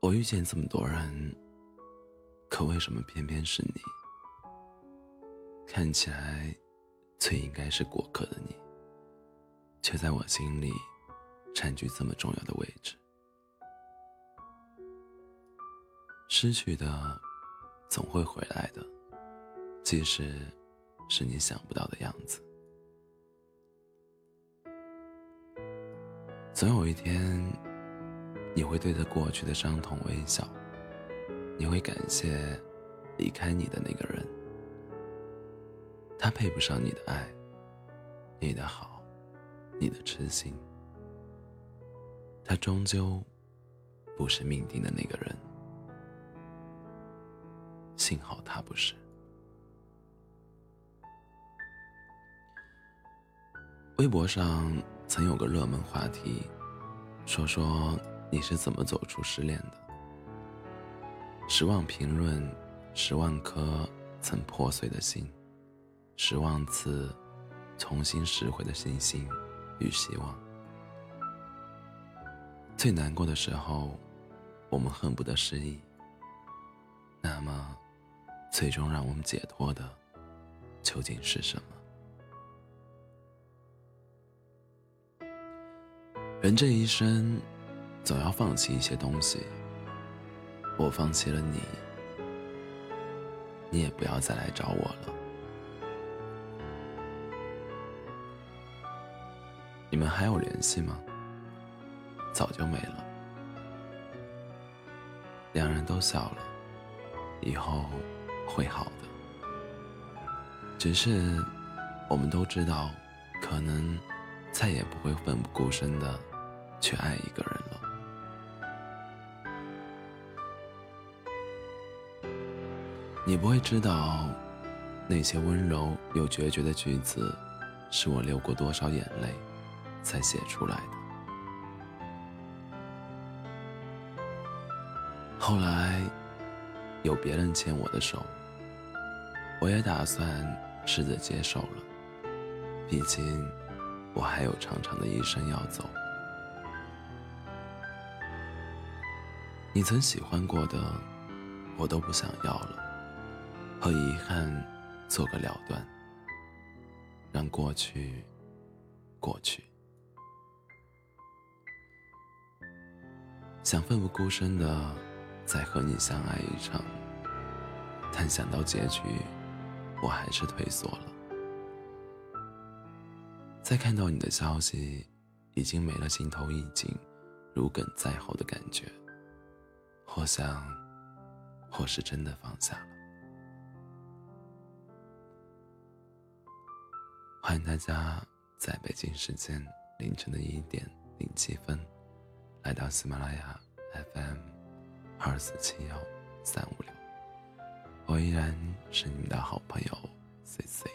我遇见这么多人，可为什么偏偏是你？看起来最应该是过客的你，却在我心里占据这么重要的位置。失去的总会回来的，即使是你想不到的样子。总有一天，你会对着过去的伤痛微笑，你会感谢离开你的那个人，他配不上你的爱，你的好，你的痴心，他终究不是命定的那个人。幸好他不是。微博上。曾有个热门话题，说说你是怎么走出失恋的。十万评论，十万颗曾破碎的心，十万次重新拾回的信心与希望。最难过的时候，我们恨不得失忆。那么，最终让我们解脱的，究竟是什么？人这一生，总要放弃一些东西。我放弃了你，你也不要再来找我了。你们还有联系吗？早就没了。两人都笑了，以后会好的。只是，我们都知道，可能再也不会奋不顾身的。去爱一个人了，你不会知道，那些温柔又决绝的句子，是我流过多少眼泪，才写出来的。后来，有别人牵我的手，我也打算试着接受了，毕竟，我还有长长的一生要走。你曾喜欢过的，我都不想要了，和遗憾做个了断，让过去过去。想奋不顾身的再和你相爱一场，但想到结局，我还是退缩了。再看到你的消息，已经没了心头一紧、如鲠在喉的感觉。我想，我是真的放下了。欢迎大家在北京时间凌晨的一点零七分，来到喜马拉雅 FM 二四七幺三五六。我依然是你们的好朋友 C C。